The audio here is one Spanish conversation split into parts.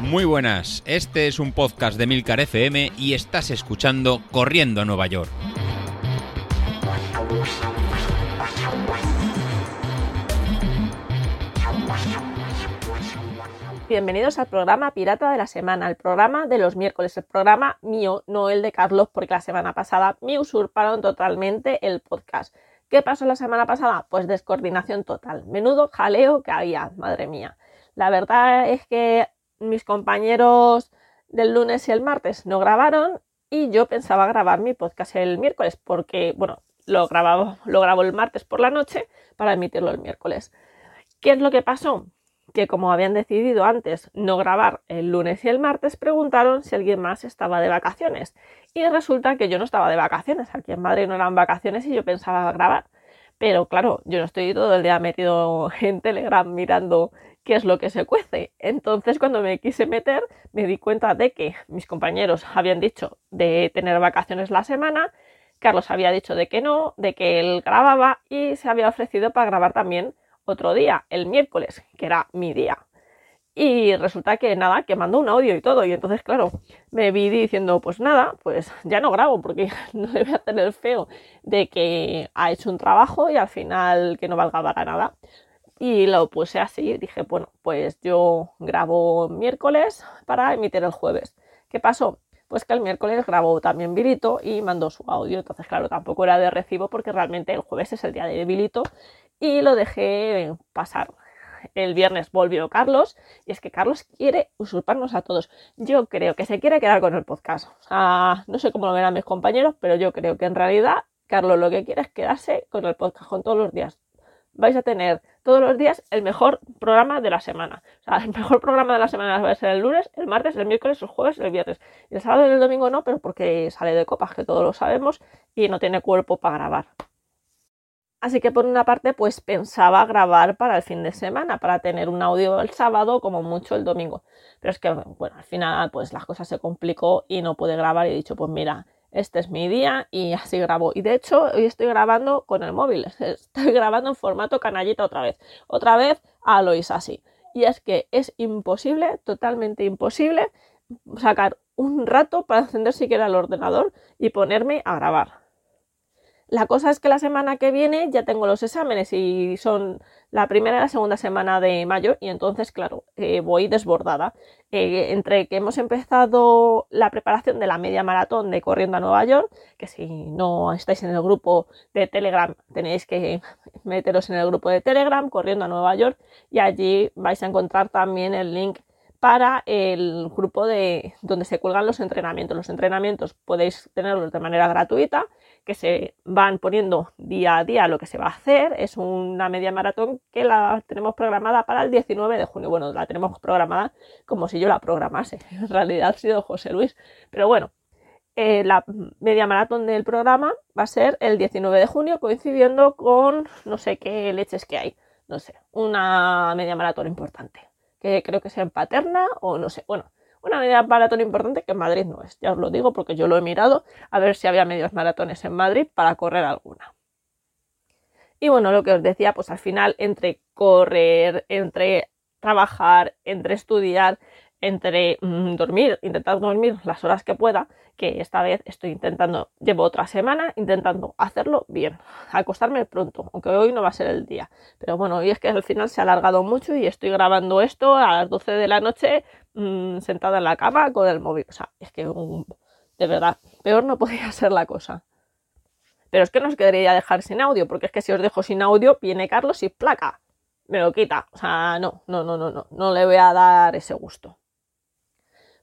Muy buenas, este es un podcast de Milcar FM y estás escuchando Corriendo a Nueva York. Bienvenidos al programa Pirata de la Semana, el programa de los miércoles, el programa mío, no el de Carlos, porque la semana pasada me usurparon totalmente el podcast. ¿Qué pasó la semana pasada? Pues descoordinación total. Menudo jaleo que había, madre mía. La verdad es que mis compañeros del lunes y el martes no grabaron y yo pensaba grabar mi podcast el miércoles porque, bueno, lo, grababa, lo grabo el martes por la noche para emitirlo el miércoles. ¿Qué es lo que pasó? Que como habían decidido antes no grabar el lunes y el martes, preguntaron si alguien más estaba de vacaciones. Y resulta que yo no estaba de vacaciones. Aquí en Madrid no eran vacaciones y yo pensaba grabar. Pero claro, yo no estoy todo el día metido en Telegram mirando qué es lo que se cuece. Entonces, cuando me quise meter, me di cuenta de que mis compañeros habían dicho de tener vacaciones la semana, Carlos había dicho de que no, de que él grababa y se había ofrecido para grabar también otro día, el miércoles, que era mi día. Y resulta que nada, que mandó un audio y todo. Y entonces, claro, me vi diciendo, pues nada, pues ya no grabo porque no le voy a tener feo de que ha hecho un trabajo y al final que no valga para nada. Y lo puse así, dije, bueno, pues yo grabo miércoles para emitir el jueves. ¿Qué pasó? Pues que el miércoles grabó también Vilito y mandó su audio. Entonces, claro, tampoco era de recibo porque realmente el jueves es el día de Vilito y lo dejé pasar. El viernes volvió Carlos y es que Carlos quiere usurparnos a todos. Yo creo que se quiere quedar con el podcast. O sea, no sé cómo lo verán mis compañeros, pero yo creo que en realidad Carlos lo que quiere es quedarse con el podcast con todos los días. Vais a tener todos los días el mejor programa de la semana. O sea, el mejor programa de la semana va a ser el lunes, el martes, el miércoles, el jueves, el viernes. Y el sábado y el domingo no, pero porque sale de copas, que todos lo sabemos, y no tiene cuerpo para grabar. Así que por una parte, pues pensaba grabar para el fin de semana, para tener un audio el sábado, como mucho el domingo. Pero es que, bueno, al final, pues las cosas se complicó y no pude grabar y he dicho, pues mira, este es mi día y así grabo. Y de hecho, hoy estoy grabando con el móvil, estoy grabando en formato canallita otra vez. Otra vez a Lois así. Y es que es imposible, totalmente imposible, sacar un rato para encender siquiera el ordenador y ponerme a grabar. La cosa es que la semana que viene ya tengo los exámenes y son la primera y la segunda semana de mayo y entonces, claro, eh, voy desbordada. Eh, entre que hemos empezado la preparación de la media maratón de Corriendo a Nueva York, que si no estáis en el grupo de Telegram tenéis que meteros en el grupo de Telegram, Corriendo a Nueva York, y allí vais a encontrar también el link para el grupo de donde se cuelgan los entrenamientos. Los entrenamientos podéis tenerlos de manera gratuita, que se van poniendo día a día lo que se va a hacer. Es una media maratón que la tenemos programada para el 19 de junio. Bueno, la tenemos programada como si yo la programase. En realidad ha sido José Luis. Pero bueno, eh, la media maratón del programa va a ser el 19 de junio, coincidiendo con no sé qué leches que hay. No sé, una media maratón importante creo que sea en Paterna o no sé, bueno, una media maratón importante que en Madrid no es, ya os lo digo porque yo lo he mirado a ver si había medios maratones en Madrid para correr alguna. Y bueno, lo que os decía, pues al final entre correr, entre trabajar, entre estudiar, entre mm, dormir, intentar dormir las horas que pueda, que esta vez estoy intentando, llevo otra semana intentando hacerlo bien, acostarme pronto, aunque hoy no va a ser el día. Pero bueno, hoy es que al final se ha alargado mucho y estoy grabando esto a las 12 de la noche mm, sentada en la cama con el móvil. O sea, es que de verdad, peor no podría ser la cosa. Pero es que no os quedaría dejar sin audio, porque es que si os dejo sin audio, viene Carlos y placa. Me lo quita. O sea, no, no, no, no, no, no le voy a dar ese gusto.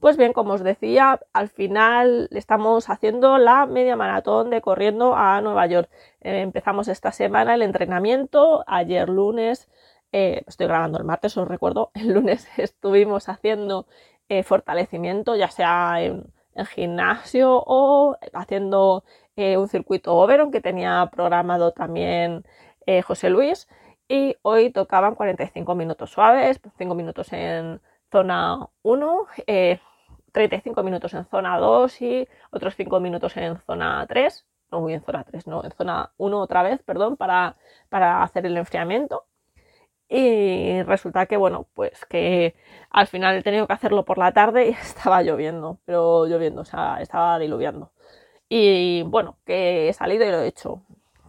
Pues bien, como os decía, al final estamos haciendo la media maratón de corriendo a Nueva York. Eh, empezamos esta semana el entrenamiento, ayer lunes, eh, estoy grabando el martes, os recuerdo, el lunes estuvimos haciendo eh, fortalecimiento, ya sea en, gimnasio o haciendo un circuito Oberon que tenía programado también José Luis. Y hoy tocaban 45 minutos suaves, 5 minutos en zona 1, 35 minutos en zona 2 y otros 5 minutos en zona 3, no en zona 3, no, en zona 1 otra vez, perdón, para, para hacer el enfriamiento. Y resulta que, bueno, pues que al final he tenido que hacerlo por la tarde y estaba lloviendo, pero lloviendo, o sea, estaba diluviando. Y bueno, que he salido y lo he hecho.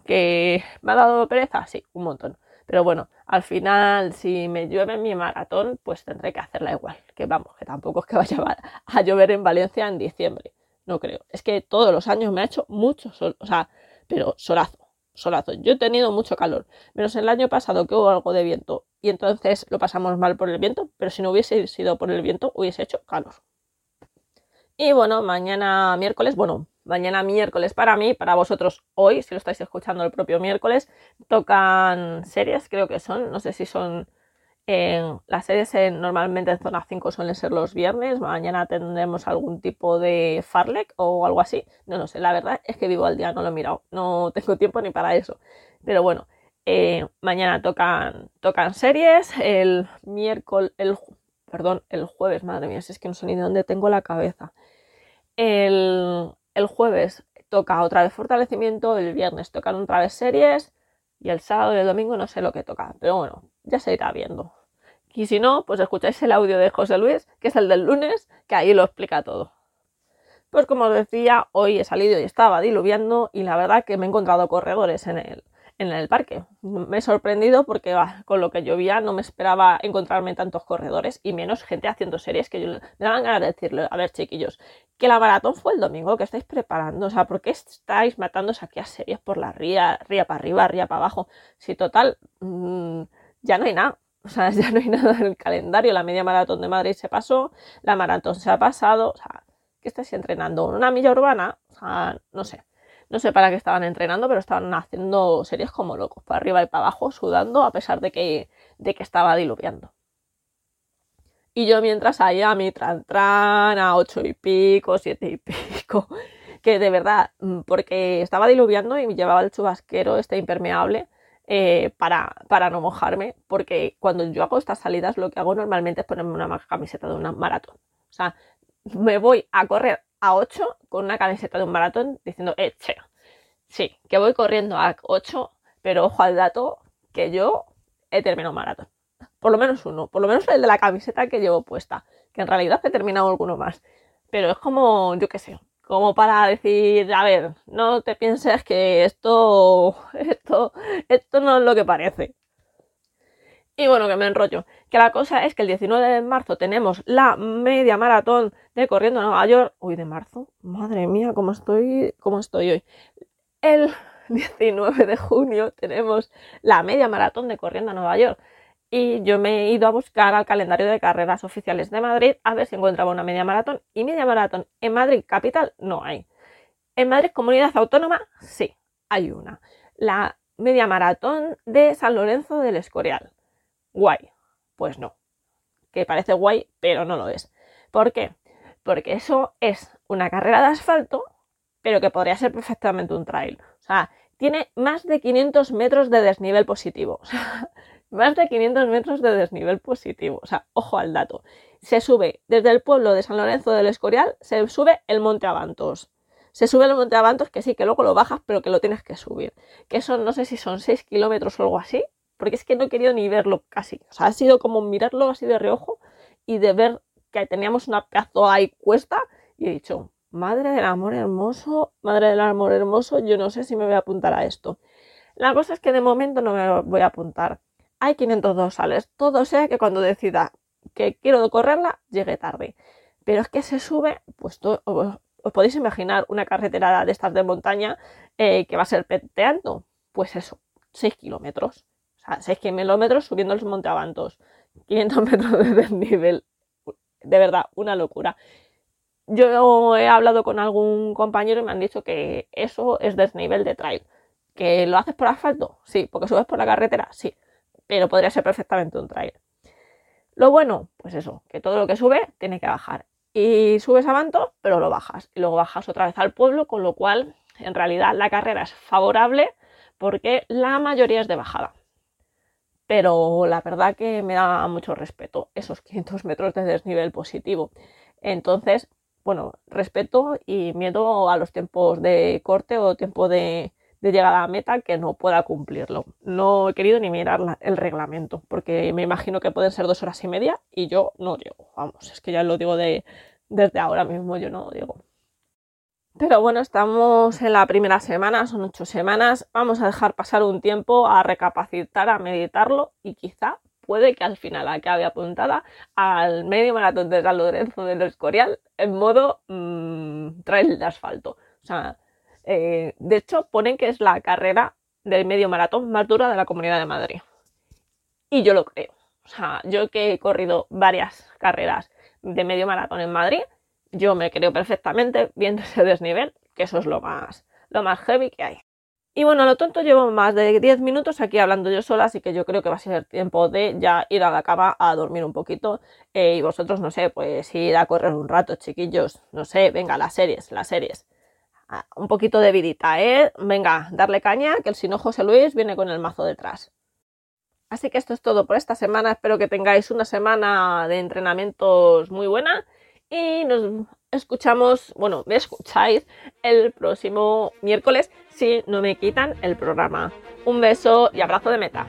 ¿Que me ha dado pereza? Sí, un montón. Pero bueno, al final, si me llueve mi maratón, pues tendré que hacerla igual. Que vamos, que tampoco es que vaya a llover en Valencia en diciembre. No creo. Es que todos los años me ha hecho mucho sol, o sea, pero solazo solazo. Yo he tenido mucho calor, menos el año pasado que hubo algo de viento y entonces lo pasamos mal por el viento, pero si no hubiese sido por el viento hubiese hecho calor. Y bueno, mañana miércoles, bueno, mañana miércoles para mí, para vosotros hoy, si lo estáis escuchando el propio miércoles, tocan series, creo que son, no sé si son las series normalmente en zona 5 suelen ser los viernes. Mañana tendremos algún tipo de Farlek o algo así. No lo sé, la verdad es que vivo al día, no lo he mirado. No tengo tiempo ni para eso. Pero bueno, eh, mañana tocan, tocan series. El miércoles, el, perdón, el jueves, madre mía, si es que no sé ni de dónde tengo la cabeza. El, el jueves toca otra vez fortalecimiento, el viernes tocan otra vez series y el sábado y el domingo no sé lo que toca, pero bueno, ya se irá viendo. Y si no, pues escucháis el audio de José Luis, que es el del lunes, que ahí lo explica todo. Pues como os decía, hoy he salido y estaba diluviando y la verdad que me he encontrado corredores en el, en el parque. Me he sorprendido porque con lo que llovía no me esperaba encontrarme tantos corredores y menos gente haciendo series que yo me daban ganas de decirle, a ver chiquillos, que la maratón fue el domingo, que estáis preparando, o sea, ¿por qué estáis matándose aquí a series por la ría, ría para arriba, ría para abajo? Si total, mmm, ya no hay nada. O sea, ya no hay nada en el calendario. La media maratón de Madrid se pasó, la maratón se ha pasado. O sea, ¿qué estáis entrenando? ¿Una milla urbana? O sea, no sé. No sé para qué estaban entrenando, pero estaban haciendo series como locos, para arriba y para abajo, sudando, a pesar de que, de que estaba diluviando. Y yo mientras ahí a mi tran tran, a ocho y pico, siete y pico, que de verdad, mm, porque estaba diluviando y llevaba el chubasquero este impermeable, eh, para, para, no mojarme, porque cuando yo hago estas salidas lo que hago normalmente es ponerme una camiseta de una maratón. O sea, me voy a correr a 8 con una camiseta de un maratón diciendo, eh, che, sí, que voy corriendo a 8, pero ojo al dato que yo he terminado un maratón. Por lo menos uno, por lo menos el de la camiseta que llevo puesta, que en realidad he terminado alguno más. Pero es como, yo qué sé, como para decir, a ver, no te pienses que esto, esto, esto no es lo que parece. Y bueno, que me enrollo. Que la cosa es que el 19 de marzo tenemos la media maratón de corriendo a Nueva York. Uy, de marzo. Madre mía, cómo estoy, cómo estoy hoy. El 19 de junio tenemos la media maratón de corriendo a Nueva York y yo me he ido a buscar al calendario de carreras oficiales de Madrid a ver si encontraba una media maratón. Y media maratón en Madrid capital no hay. En Madrid comunidad autónoma sí, hay una. La media maratón de San Lorenzo del Escorial. Guay. Pues no. Que parece guay, pero no lo es. ¿Por qué? Porque eso es una carrera de asfalto, pero que podría ser perfectamente un trail. O sea, tiene más de 500 metros de desnivel positivo. O sea, más de 500 metros de desnivel positivo. O sea, ojo al dato. Se sube desde el pueblo de San Lorenzo del Escorial, se sube el Monte Avantos. Se sube el Monte Avantos, que sí, que luego lo bajas, pero que lo tienes que subir. Que son, no sé si son 6 kilómetros o algo así, porque es que no he querido ni verlo casi. O sea, ha sido como mirarlo así de reojo y de ver que teníamos una pedazo ahí cuesta y he dicho, madre del amor hermoso, madre del amor hermoso, yo no sé si me voy a apuntar a esto. La cosa es que de momento no me voy a apuntar hay 502 sales. Todo sea que cuando decida que quiero correrla, llegue tarde. Pero es que se sube, pues os, podéis imaginar una carretera de estas de montaña eh, que va a ser penteando. Pues eso, 6 kilómetros. O sea, 6 kilómetros subiendo los monteavantos. 500 metros de desnivel. De verdad, una locura. Yo he hablado con algún compañero y me han dicho que eso es desnivel de trail. ¿Que lo haces por asfalto? Sí. ¿Porque subes por la carretera? Sí pero podría ser perfectamente un trail. Lo bueno, pues eso, que todo lo que sube tiene que bajar. Y subes a Manto, pero lo bajas. Y luego bajas otra vez al pueblo, con lo cual en realidad la carrera es favorable porque la mayoría es de bajada. Pero la verdad que me da mucho respeto esos 500 metros de desnivel positivo. Entonces, bueno, respeto y miedo a los tiempos de corte o tiempo de, llegada a meta que no pueda cumplirlo. No he querido ni mirar el reglamento, porque me imagino que pueden ser dos horas y media y yo no llego. Vamos, es que ya lo digo de, desde ahora mismo, yo no llego. Pero bueno, estamos en la primera semana, son ocho semanas. Vamos a dejar pasar un tiempo a recapacitar, a meditarlo y quizá puede que al final acabe apuntada al medio maratón de San Lorenzo del Escorial en modo mmm, trail de asfalto. O sea, eh, de hecho, ponen que es la carrera del medio maratón más dura de la Comunidad de Madrid. Y yo lo creo. O sea, yo que he corrido varias carreras de medio maratón en Madrid, yo me creo perfectamente viendo ese desnivel, que eso es lo más, lo más heavy que hay. Y bueno, lo tonto llevo más de 10 minutos aquí hablando yo sola, así que yo creo que va a ser tiempo de ya ir a la cama a dormir un poquito. Eh, y vosotros, no sé, pues ir a correr un rato, chiquillos. No sé, venga, las series, las series. Ah, un poquito de vidita, ¿eh? Venga, darle caña, que el sin José Luis viene con el mazo detrás. Así que esto es todo por esta semana. Espero que tengáis una semana de entrenamientos muy buena y nos escuchamos, bueno, me escucháis el próximo miércoles si no me quitan el programa. Un beso y abrazo de meta.